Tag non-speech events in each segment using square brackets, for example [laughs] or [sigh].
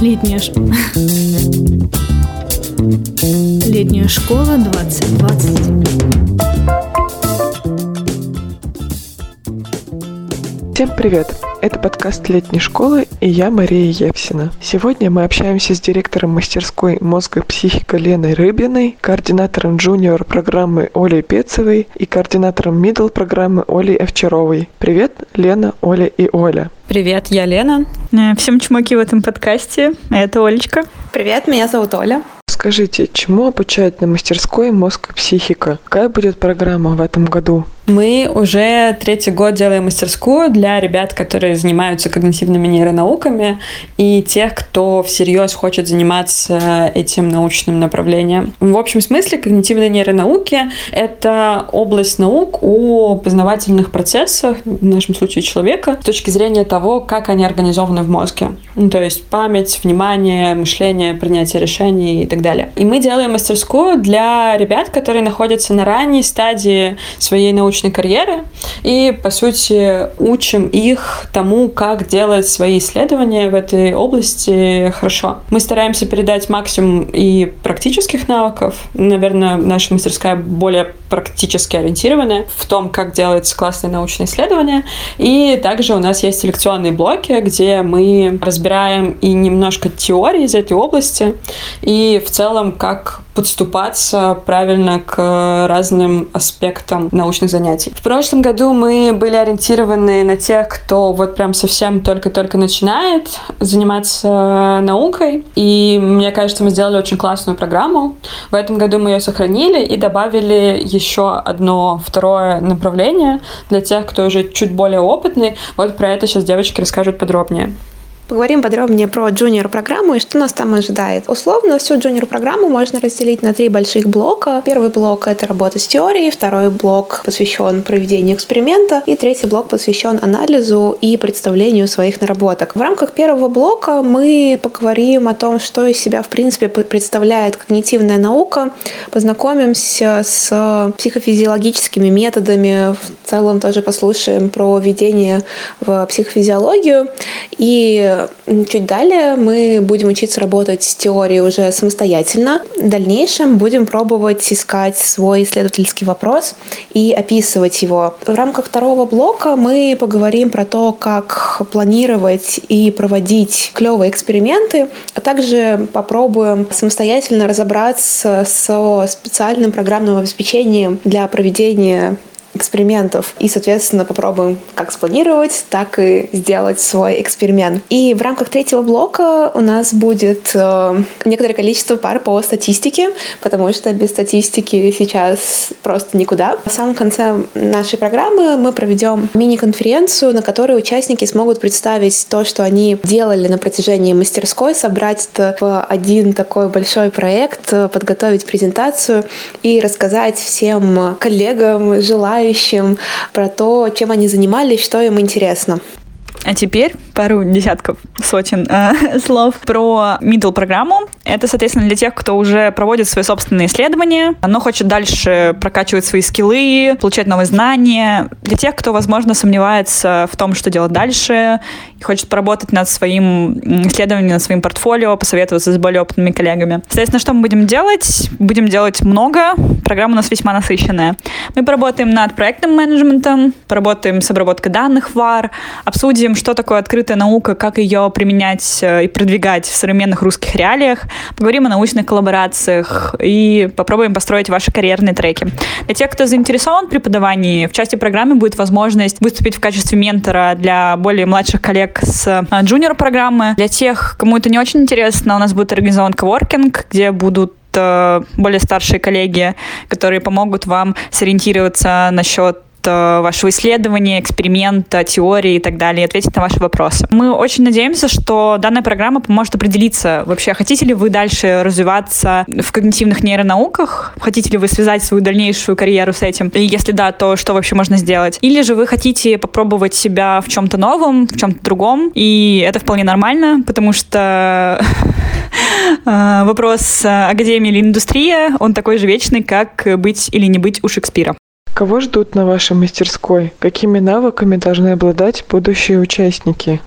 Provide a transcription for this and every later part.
Летняя, ш... Летняя школа 2020. Всем привет! Это подкаст летней школы и я Мария Евсина. Сегодня мы общаемся с директором мастерской «Мозга психика» Леной Рыбиной, координатором джуниор программы Олей Пецевой и координатором мидл программы Олей Овчаровой. Привет, Лена, Оля и Оля. Привет, я Лена. Э, всем чмоки в этом подкасте. Это Олечка. Привет, меня зовут Оля. Скажите, чему обучают на мастерской «Мозг и психика»? Какая будет программа в этом году? Мы уже третий год делаем мастерскую для ребят, которые занимаются когнитивными нейронауками и тех, кто всерьез хочет заниматься этим научным направлением. В общем смысле когнитивные нейронауки — это область наук о познавательных процессах, в нашем случае человека, с точки зрения того, как они организованы в мозге. Ну, то есть память, внимание, мышление, принятие решений и так далее. И мы делаем мастерскую для ребят, которые находятся на ранней стадии своей научной научной карьеры и, по сути, учим их тому, как делать свои исследования в этой области хорошо. Мы стараемся передать максимум и практических навыков. Наверное, наша мастерская более практически ориентированная в том, как делать классные научные исследования. И также у нас есть селекционные блоки, где мы разбираем и немножко теории из этой области, и в целом, как подступаться правильно к разным аспектам научных занятий. В прошлом году мы были ориентированы на тех, кто вот прям совсем только-только начинает заниматься наукой, и мне кажется, мы сделали очень классную программу. В этом году мы ее сохранили и добавили еще одно второе направление для тех, кто уже чуть более опытный. Вот про это сейчас девочки расскажут подробнее. Поговорим подробнее про джуниор-программу и что нас там ожидает. Условно, всю джуниор-программу можно разделить на три больших блока. Первый блок — это работа с теорией, второй блок посвящен проведению эксперимента, и третий блок посвящен анализу и представлению своих наработок. В рамках первого блока мы поговорим о том, что из себя, в принципе, представляет когнитивная наука, познакомимся с психофизиологическими методами, в целом тоже послушаем про введение в психофизиологию и чуть далее мы будем учиться работать с теорией уже самостоятельно. В дальнейшем будем пробовать искать свой исследовательский вопрос и описывать его. В рамках второго блока мы поговорим про то, как планировать и проводить клевые эксперименты, а также попробуем самостоятельно разобраться со специальным программным обеспечением для проведения экспериментов. И, соответственно, попробуем как спланировать, так и сделать свой эксперимент. И в рамках третьего блока у нас будет э, некоторое количество пар по статистике, потому что без статистики сейчас просто никуда. В самом конце нашей программы мы проведем мини-конференцию, на которой участники смогут представить то, что они делали на протяжении мастерской, собрать это в один такой большой проект, подготовить презентацию и рассказать всем коллегам, желающим желающим про то, чем они занимались, что им интересно. А теперь пару десятков, сотен э, [laughs] слов про middle программу. Это, соответственно, для тех, кто уже проводит свои собственные исследования, но хочет дальше прокачивать свои скиллы, получать новые знания. Для тех, кто, возможно, сомневается в том, что делать дальше, хочет поработать над своим исследованием, над своим портфолио, посоветоваться с более опытными коллегами. Соответственно, что мы будем делать? Будем делать много. Программа у нас весьма насыщенная. Мы поработаем над проектным менеджментом, поработаем с обработкой данных VAR, обсудим что такое открытая наука, как ее применять э, и продвигать в современных русских реалиях. Поговорим о научных коллаборациях и попробуем построить ваши карьерные треки. Для тех, кто заинтересован в преподавании, в части программы будет возможность выступить в качестве ментора для более младших коллег с э, джуниор-программы. Для тех, кому это не очень интересно, у нас будет организован коворкинг, где будут э, более старшие коллеги, которые помогут вам сориентироваться насчет вашего исследования, эксперимента, теории и так далее, и ответить на ваши вопросы. Мы очень надеемся, что данная программа поможет определиться, вообще, хотите ли вы дальше развиваться в когнитивных нейронауках, хотите ли вы связать свою дальнейшую карьеру с этим, и если да, то что вообще можно сделать, или же вы хотите попробовать себя в чем-то новом, в чем-то другом, и это вполне нормально, потому что [laughs] э, вопрос академии или индустрия, он такой же вечный, как быть или не быть у Шекспира. Кого ждут на вашей мастерской? Какими навыками должны обладать будущие участники?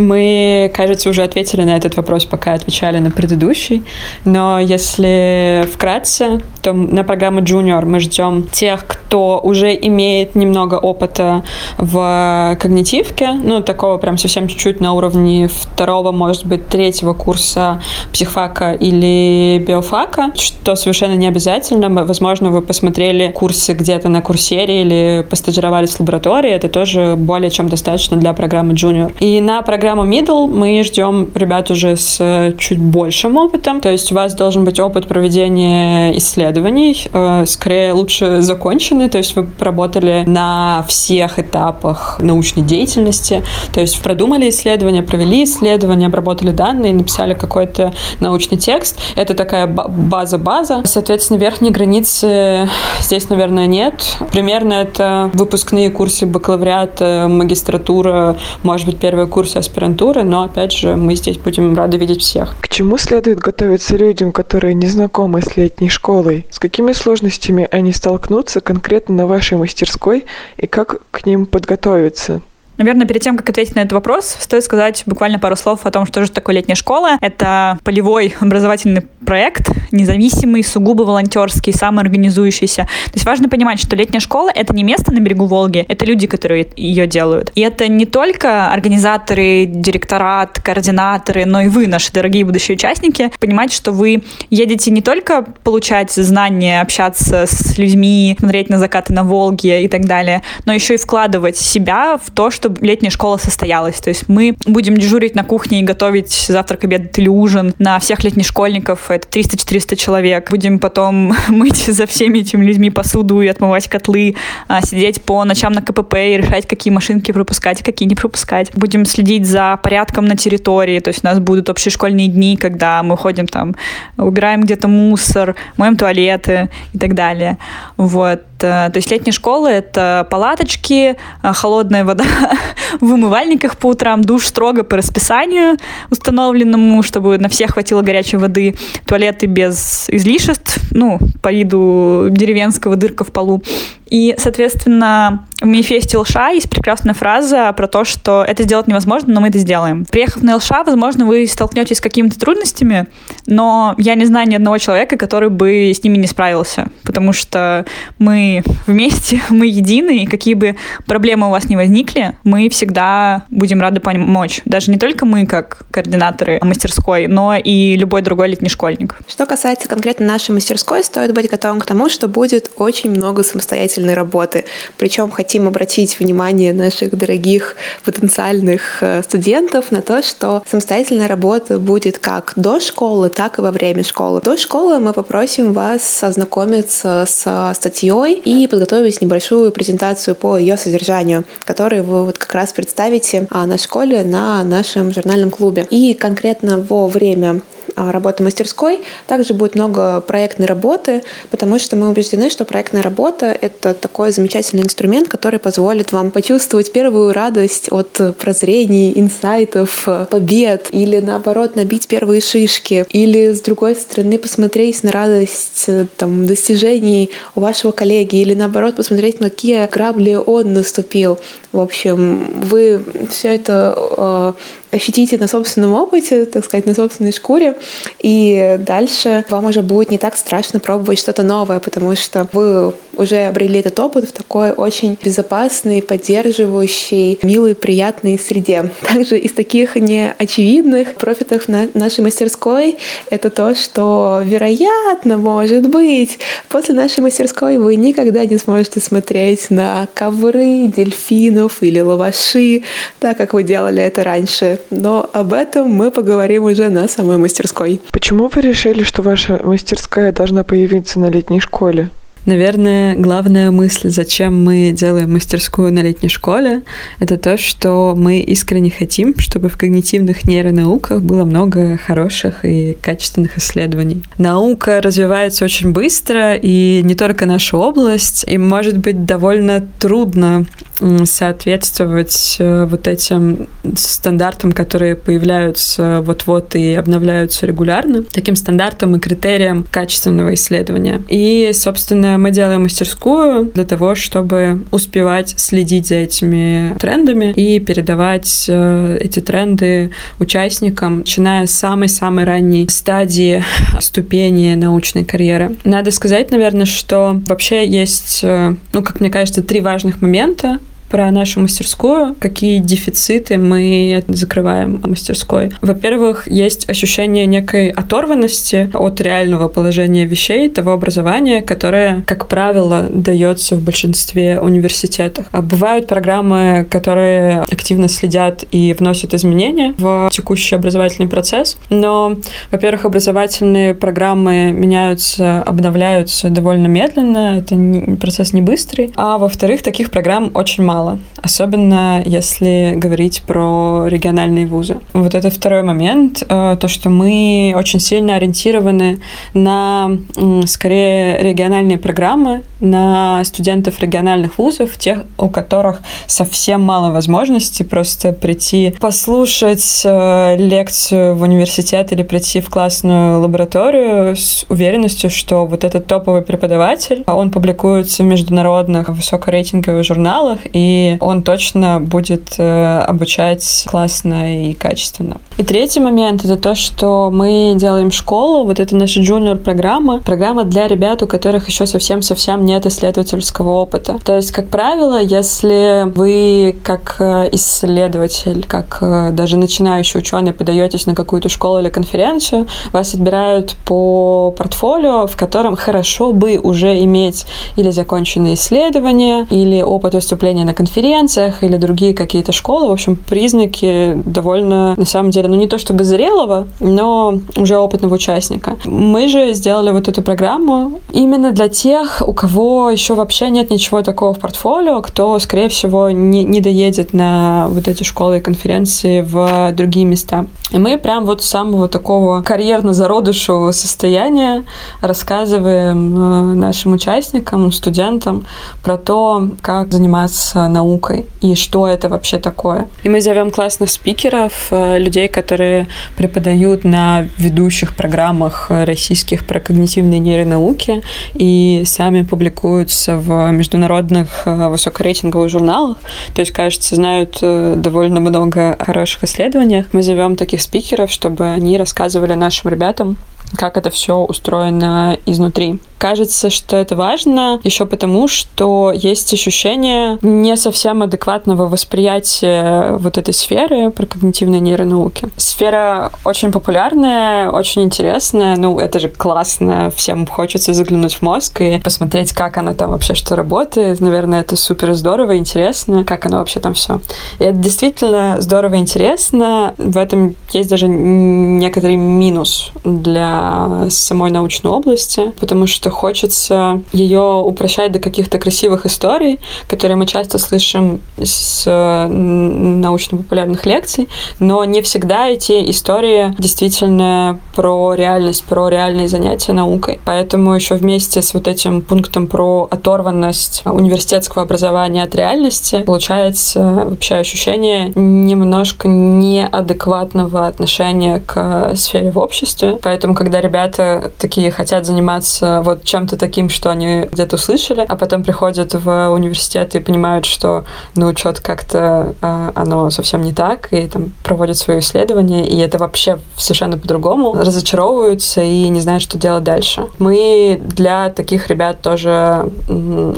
Мы, кажется, уже ответили на этот вопрос, пока отвечали на предыдущий. Но если вкратце, то на программу Junior мы ждем тех, кто уже имеет немного опыта в когнитивке, ну, такого прям совсем чуть-чуть на уровне второго, может быть, третьего курса психфака или биофака, что совершенно не обязательно. Возможно, вы посмотрели курсы где-то на курсере или постажировались в лаборатории, это тоже более чем достаточно для программы Junior. И на программу Middle мы ждем ребят уже с чуть большим опытом, то есть у вас должен быть опыт проведения исследований, э, скорее лучше законченный, то есть вы работали на всех этапах научной деятельности, то есть продумали исследования, провели исследования, обработали данные, написали какой-то научный текст. Это такая база-база. Соответственно, верхней границы здесь, наверное, нет. Примерно это выпускные курсы бакалавриата, магистратура, может быть, первые курсы аспирантуры, но, опять же, мы здесь будем рады видеть всех. К чему следует готовиться людям, которые не знакомы с летней школой? С какими сложностями они столкнутся конкретно на вашей мастерской и как к ним подготовиться? Наверное, перед тем, как ответить на этот вопрос, стоит сказать буквально пару слов о том, что же такое летняя школа. Это полевой образовательный проект, независимый, сугубо волонтерский, самоорганизующийся. То есть важно понимать, что летняя школа — это не место на берегу Волги, это люди, которые ее делают. И это не только организаторы, директорат, координаторы, но и вы, наши дорогие будущие участники, понимать, что вы едете не только получать знания, общаться с людьми, смотреть на закаты на Волге и так далее, но еще и вкладывать себя в то, что чтобы летняя школа состоялась. То есть мы будем дежурить на кухне и готовить завтрак, обед или ужин на всех летних школьников. Это 300-400 человек. Будем потом [laughs] мыть за всеми этими людьми посуду и отмывать котлы, а, сидеть по ночам на КПП и решать, какие машинки пропускать, какие не пропускать. Будем следить за порядком на территории. То есть у нас будут общие школьные дни, когда мы ходим там, убираем где-то мусор, моем туалеты и так далее. Вот. Э, то есть летняя школа — это палаточки, э, холодная вода [laughs] в умывальниках по утрам, душ строго по расписанию установленному, чтобы на всех хватило горячей воды, туалеты без излишеств, ну, по виду деревенского дырка в полу. И, соответственно, в манифесте ЛША есть прекрасная фраза про то, что это сделать невозможно, но мы это сделаем. Приехав на ЛША, возможно, вы столкнетесь с какими-то трудностями, но я не знаю ни одного человека, который бы с ними не справился, потому что мы вместе, [laughs] мы едины, и какие бы проблемы у вас ни возникли, мы всегда будем рады помочь. Даже не только мы, как координаторы мастерской, но и любой другой летний школьник. Что касается конкретно нашей мастерской, стоит быть готовым к тому, что будет очень много самостоятельных самостоятельной работы. Причем хотим обратить внимание наших дорогих потенциальных э, студентов на то, что самостоятельная работа будет как до школы, так и во время школы. До школы мы попросим вас ознакомиться с статьей и подготовить небольшую презентацию по ее содержанию, которую вы вот как раз представите а, на школе на нашем журнальном клубе. И конкретно во время работы мастерской также будет много проектной работы, потому что мы убеждены, что проектная работа — это такой замечательный инструмент, который позволит вам почувствовать первую радость от прозрений, инсайтов, побед, или наоборот набить первые шишки, или с другой стороны посмотреть на радость там, достижений у вашего коллеги, или наоборот посмотреть, на какие грабли он наступил. В общем, вы все это э, ощутите на собственном опыте, так сказать, на собственной шкуре, и дальше вам уже будет не так страшно пробовать что-то новое, потому что вы уже обрели этот опыт в такой очень безопасной, поддерживающей, милой, приятной среде. [laughs] Также из таких неочевидных профитов на нашей мастерской это то, что, вероятно, может быть, после нашей мастерской вы никогда не сможете смотреть на ковры, дельфинов или лаваши, так как вы делали это раньше но об этом мы поговорим уже на самой мастерской. Почему вы решили, что ваша мастерская должна появиться на летней школе? Наверное, главная мысль, зачем мы делаем мастерскую на летней школе, это то, что мы искренне хотим, чтобы в когнитивных нейронауках было много хороших и качественных исследований. Наука развивается очень быстро, и не только наша область, и может быть довольно трудно соответствовать э, вот этим стандартам, которые появляются вот-вот и обновляются регулярно, таким стандартам и критериям качественного исследования. И, собственно, мы делаем мастерскую для того, чтобы успевать следить за этими трендами и передавать э, эти тренды участникам, начиная с самой-самой ранней стадии [laughs] ступени научной карьеры. Надо сказать, наверное, что вообще есть, э, ну, как мне кажется, три важных момента, про нашу мастерскую, какие дефициты мы закрываем мастерской. Во-первых, есть ощущение некой оторванности от реального положения вещей, того образования, которое, как правило, дается в большинстве университетов. А бывают программы, которые активно следят и вносят изменения в текущий образовательный процесс, но, во-первых, образовательные программы меняются, обновляются довольно медленно, это процесс не быстрый, а во-вторых, таких программ очень мало мало, особенно если говорить про региональные вузы. Вот это второй момент, э, то, что мы очень сильно ориентированы на, скорее, региональные программы, на студентов региональных вузов, тех, у которых совсем мало возможностей просто прийти послушать э, лекцию в университет или прийти в классную лабораторию с уверенностью, что вот этот топовый преподаватель, он публикуется в международных высокорейтинговых журналах, и он точно будет э, обучать классно и качественно. И третий момент — это то, что мы делаем школу, вот это наша джуниор-программа, программа для ребят, у которых еще совсем-совсем нет исследовательского опыта. То есть, как правило, если вы как э, исследователь, как э, даже начинающий ученый подаетесь на какую-то школу или конференцию, вас отбирают по портфолио, в котором хорошо бы уже иметь или законченные исследования, или опыт выступления на конференциях или другие какие-то школы. В общем, признаки довольно, на самом деле, ну не то чтобы зрелого, но уже опытного участника. Мы же сделали вот эту программу именно для тех, у кого еще вообще нет ничего такого в портфолио, кто, скорее всего, не, не доедет на вот эти школы и конференции в другие места. И мы прям вот с самого такого карьерно-зародышевого состояния рассказываем э, нашим участникам, студентам про то, как заниматься наукой и что это вообще такое. И мы зовем классных спикеров, э, людей, которые преподают на ведущих программах российских про когнитивные нейронауки и сами публикуются в международных э, высокорейтинговых журналах. То есть, кажется, знают э, довольно много хороших исследований. Мы зовем таких спикеров, чтобы они рассказывали нашим ребятам, как это все устроено изнутри. Кажется, что это важно еще потому, что есть ощущение не совсем адекватного восприятия вот этой сферы про когнитивные нейронауки. Сфера очень популярная, очень интересная. Ну, это же классно. Всем хочется заглянуть в мозг и посмотреть, как она там вообще что работает. Наверное, это супер здорово, интересно, как оно вообще там все. И это действительно здорово интересно. В этом есть даже некоторый минус для самой научной области, потому что что хочется ее упрощать до каких-то красивых историй, которые мы часто слышим с научно-популярных лекций, но не всегда эти истории действительно про реальность, про реальные занятия наукой. Поэтому еще вместе с вот этим пунктом про оторванность университетского образования от реальности получается вообще ощущение немножко неадекватного отношения к сфере в обществе. Поэтому, когда ребята такие хотят заниматься вот чем-то таким, что они где-то услышали, а потом приходят в университет и понимают, что, ну, что-то как-то э, оно совсем не так, и там проводят свое исследование, и это вообще совершенно по-другому, разочаровываются и не знают, что делать дальше. Мы для таких ребят тоже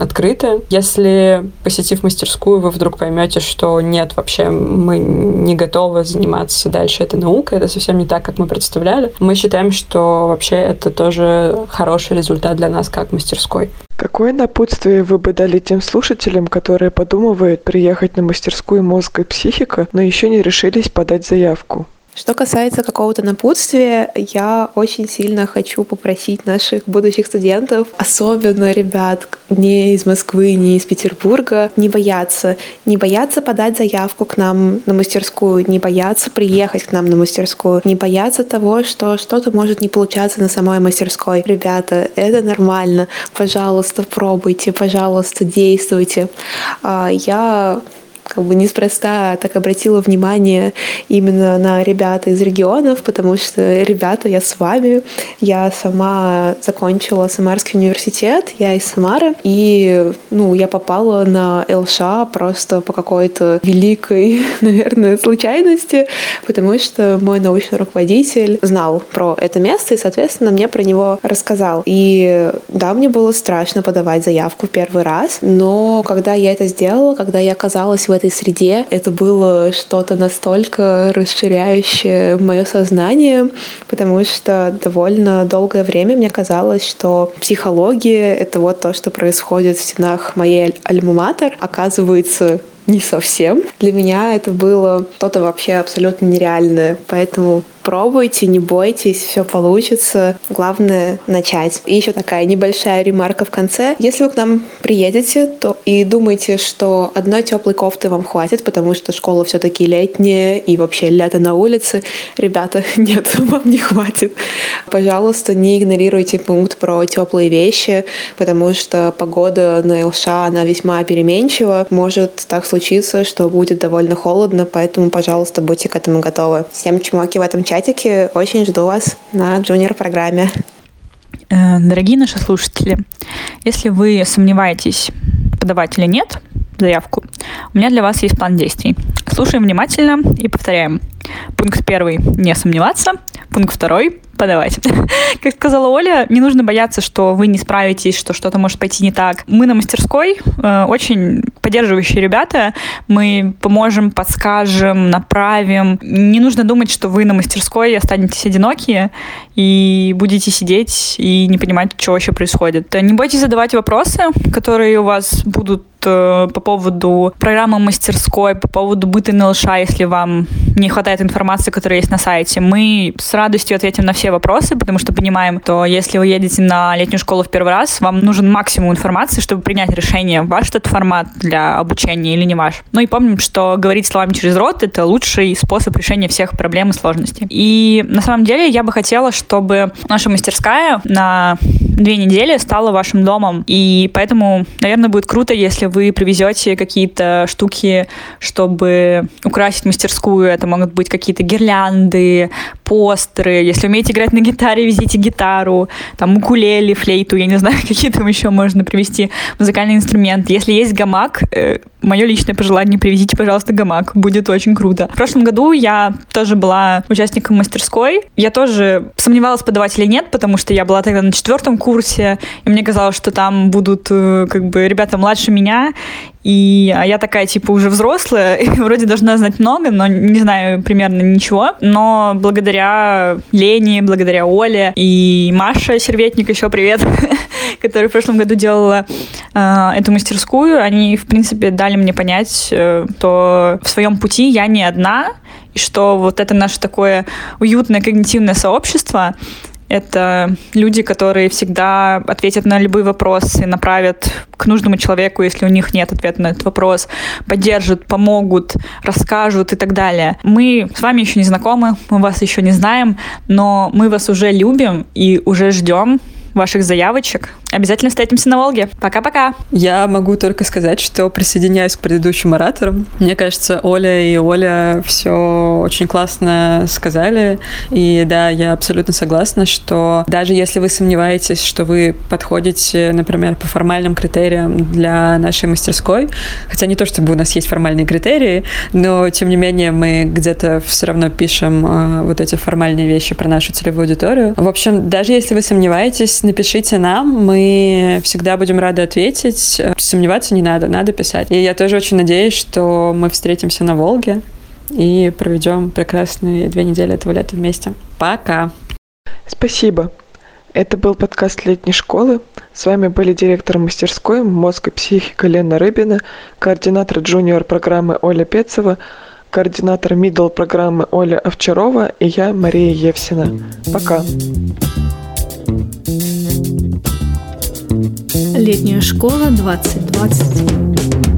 открыты. Если, посетив мастерскую, вы вдруг поймете, что нет, вообще мы не готовы заниматься дальше этой наукой, это совсем не так, как мы представляли, мы считаем, что вообще это тоже хороший результат для нас как мастерской. Какое напутствие вы бы дали тем слушателям, которые подумывают приехать на мастерскую мозга и психика, но еще не решились подать заявку? Что касается какого-то напутствия, я очень сильно хочу попросить наших будущих студентов, особенно ребят не из Москвы, не из Петербурга, не бояться. Не бояться подать заявку к нам на мастерскую, не бояться приехать к нам на мастерскую, не бояться того, что что-то может не получаться на самой мастерской. Ребята, это нормально. Пожалуйста, пробуйте, пожалуйста, действуйте. А, я как бы неспроста так обратила внимание именно на ребята из регионов, потому что, ребята, я с вами. Я сама закончила Самарский университет, я из Самары, и, ну, я попала на ЛШ просто по какой-то великой, [laughs] наверное, случайности, потому что мой научный руководитель знал про это место и, соответственно, мне про него рассказал. И да, мне было страшно подавать заявку первый раз, но когда я это сделала, когда я оказалась в этой среде. Это было что-то настолько расширяющее мое сознание, потому что довольно долгое время мне казалось, что психология — это вот то, что происходит в стенах моей альма-матер. Оказывается, не совсем. Для меня это было что-то вообще абсолютно нереальное. Поэтому пробуйте, не бойтесь, все получится. Главное — начать. И еще такая небольшая ремарка в конце. Если вы к нам приедете то и думаете, что одной теплой кофты вам хватит, потому что школа все-таки летняя и вообще лето на улице, ребята, [laughs] нет, вам не хватит. Пожалуйста, не игнорируйте пункт про теплые вещи, потому что погода на ЛШ, она весьма переменчива. Может так случиться, что будет довольно холодно, поэтому, пожалуйста, будьте к этому готовы. Всем чмоки в этом чатике. Очень жду вас на джуниор-программе. Э, дорогие наши слушатели, если вы сомневаетесь, подавать или нет заявку, у меня для вас есть план действий. Слушаем внимательно и повторяем. Пункт первый – не сомневаться. Пункт второй подавать. [laughs] Как сказала Оля, не нужно бояться, что вы не справитесь, что что-то может пойти не так. Мы на мастерской э, очень поддерживающие ребята. Мы поможем, подскажем, направим. Не нужно думать, что вы на мастерской останетесь одинокие и будете сидеть и не понимать, что вообще происходит. Не бойтесь задавать вопросы, которые у вас будут э, по поводу программы мастерской, по поводу быта НЛШ, если вам не хватает информации, которая есть на сайте. Мы с радостью ответим на все вопросы, потому что понимаем, что если вы едете на летнюю школу в первый раз, вам нужен максимум информации, чтобы принять решение, ваш этот формат для обучения или не ваш. Ну и помним, что говорить словами через рот — это лучший способ решения всех проблем и сложностей. И на самом деле я бы хотела, чтобы наша мастерская на две недели стала вашим домом. И поэтому, наверное, будет круто, если вы привезете какие-то штуки, чтобы украсить мастерскую. Это могут быть какие-то гирлянды, постеры. Если умеете играть на гитаре, везите гитару, там укулеле, флейту, я не знаю, [laughs] какие там еще можно привезти музыкальный инструмент. Если есть гамак, э, мое личное пожелание, привезите, пожалуйста, гамак. Будет очень круто. В прошлом году я тоже была участником мастерской. Я тоже сомневалась, подавать или нет, потому что я была тогда на четвертом курсе, и мне казалось, что там будут э, как бы ребята младше меня, и а я такая, типа, уже взрослая, [laughs] и вроде должна знать много, но не знаю примерно ничего. Но благодаря Лене, благодаря Оле и Маше Серветник, еще привет, [laughs] которая в прошлом году делала э, эту мастерскую, они, в принципе, дали мне понять, э, то в своем пути я не одна, и что вот это наше такое уютное когнитивное сообщество, это люди, которые всегда ответят на любые вопросы, направят к нужному человеку, если у них нет ответа на этот вопрос, поддержат, помогут, расскажут и так далее. Мы с вами еще не знакомы, мы вас еще не знаем, но мы вас уже любим и уже ждем ваших заявочек. Обязательно встретимся на Волге. Пока-пока. Я могу только сказать, что присоединяюсь к предыдущим ораторам. Мне кажется, Оля и Оля все очень классно сказали. И да, я абсолютно согласна, что даже если вы сомневаетесь, что вы подходите, например, по формальным критериям для нашей мастерской, хотя не то, чтобы у нас есть формальные критерии, но тем не менее мы где-то все равно пишем э, вот эти формальные вещи про нашу целевую аудиторию. В общем, даже если вы сомневаетесь, напишите нам, мы всегда будем рады ответить. Сомневаться не надо, надо писать. И я тоже очень надеюсь, что мы встретимся на Волге и проведем прекрасные две недели этого лета вместе. Пока! Спасибо. Это был подкаст летней школы. С вами были директор мастерской «Мозг и психика» Лена Рыбина, координатор джуниор программы Оля Пецова, координатор middle программы Оля Овчарова и я, Мария Евсина. Пока. Летняя школа 2020.